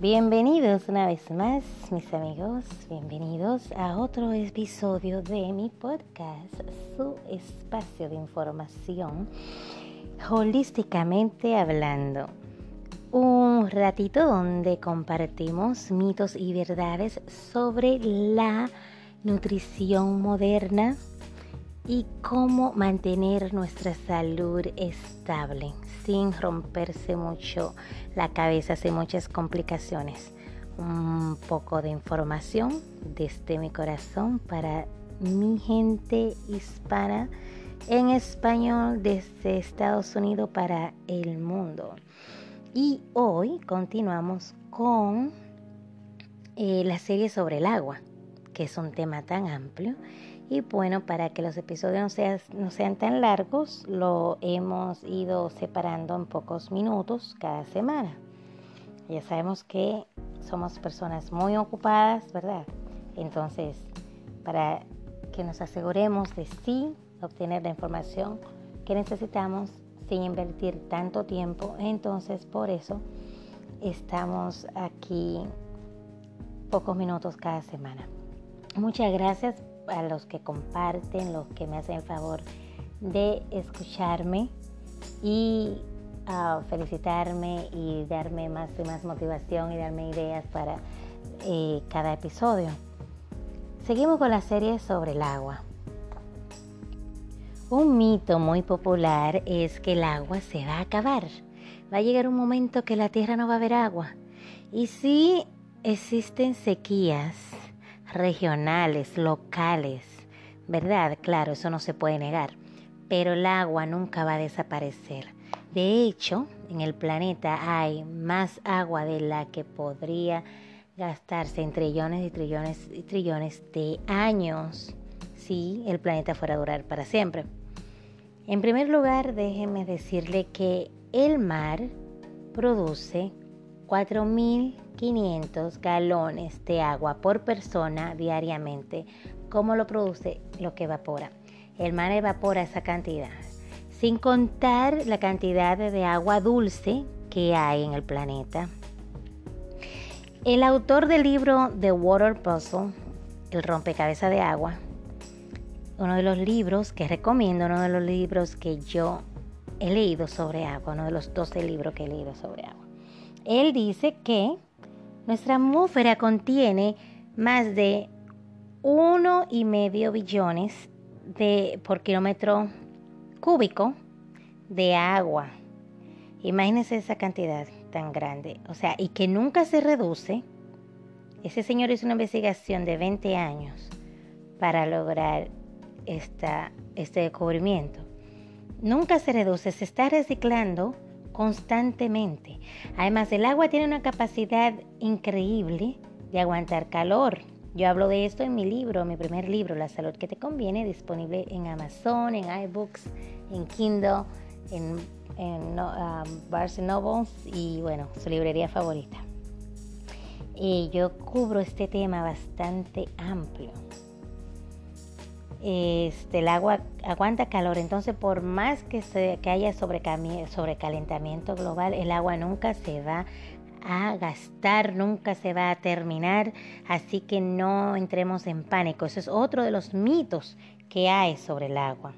Bienvenidos una vez más, mis amigos, bienvenidos a otro episodio de mi podcast, su espacio de información holísticamente hablando. Un ratito donde compartimos mitos y verdades sobre la nutrición moderna y cómo mantener nuestra salud estable sin romperse mucho la cabeza sin muchas complicaciones. Un poco de información desde mi corazón para mi gente hispana en español desde Estados Unidos para el mundo. Y hoy continuamos con eh, la serie sobre el agua, que es un tema tan amplio y bueno, para que los episodios no sean, no sean tan largos, lo hemos ido separando en pocos minutos cada semana. Ya sabemos que somos personas muy ocupadas, ¿verdad? Entonces, para que nos aseguremos de sí obtener la información que necesitamos sin invertir tanto tiempo, entonces por eso estamos aquí pocos minutos cada semana. Muchas gracias a los que comparten, los que me hacen el favor de escucharme y uh, felicitarme y darme más y más motivación y darme ideas para eh, cada episodio. Seguimos con la serie sobre el agua. Un mito muy popular es que el agua se va a acabar. Va a llegar un momento que la tierra no va a haber agua. Y si existen sequías, regionales, locales, ¿verdad? Claro, eso no se puede negar, pero el agua nunca va a desaparecer. De hecho, en el planeta hay más agua de la que podría gastarse en trillones y trillones y trillones de años si el planeta fuera a durar para siempre. En primer lugar, déjeme decirle que el mar produce 4.500 galones de agua por persona diariamente. ¿Cómo lo produce? Lo que evapora. El mar evapora esa cantidad. Sin contar la cantidad de agua dulce que hay en el planeta. El autor del libro The Water Puzzle, El rompecabezas de agua, uno de los libros que recomiendo, uno de los libros que yo he leído sobre agua, uno de los 12 libros que he leído sobre agua. Él dice que nuestra atmósfera contiene más de uno y medio billones de, por kilómetro cúbico de agua. Imagínense esa cantidad tan grande. O sea, y que nunca se reduce. Ese señor hizo una investigación de 20 años para lograr esta, este descubrimiento. Nunca se reduce, se está reciclando constantemente. Además, el agua tiene una capacidad increíble de aguantar calor. Yo hablo de esto en mi libro, mi primer libro, La salud que te conviene, disponible en Amazon, en iBooks, en Kindle, en, um, Barnes Nobles y bueno, su librería favorita. Y yo cubro este tema bastante amplio este, el agua aguanta calor, entonces por más que, se, que haya sobrecalentamiento global, el agua nunca se va a gastar, nunca se va a terminar, así que no entremos en pánico. Eso es otro de los mitos que hay sobre el agua.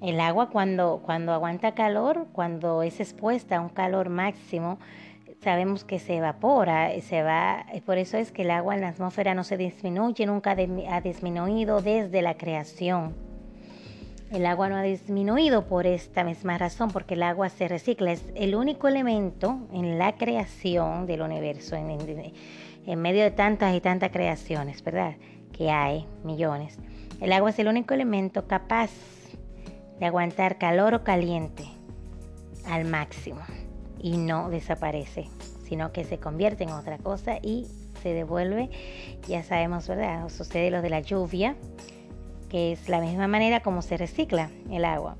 El agua cuando, cuando aguanta calor, cuando es expuesta a un calor máximo, sabemos que se evapora, se va, por eso es que el agua en la atmósfera no se disminuye, nunca ha disminuido desde la creación. El agua no ha disminuido por esta misma razón, porque el agua se recicla, es el único elemento en la creación del universo, en, en medio de tantas y tantas creaciones, ¿verdad? Que hay millones. El agua es el único elemento capaz de aguantar calor o caliente al máximo y no desaparece, sino que se convierte en otra cosa y se devuelve. Ya sabemos, ¿verdad? Sucede lo de la lluvia, que es la misma manera como se recicla el agua.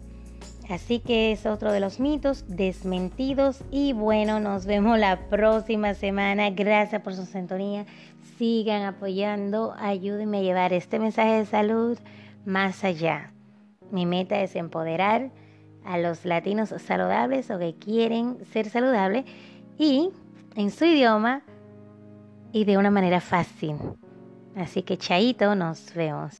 Así que es otro de los mitos desmentidos y bueno, nos vemos la próxima semana. Gracias por su sintonía. Sigan apoyando, ayúdenme a llevar este mensaje de salud más allá. Mi meta es empoderar a los latinos saludables o que quieren ser saludables y en su idioma y de una manera fácil. Así que chaito, nos vemos.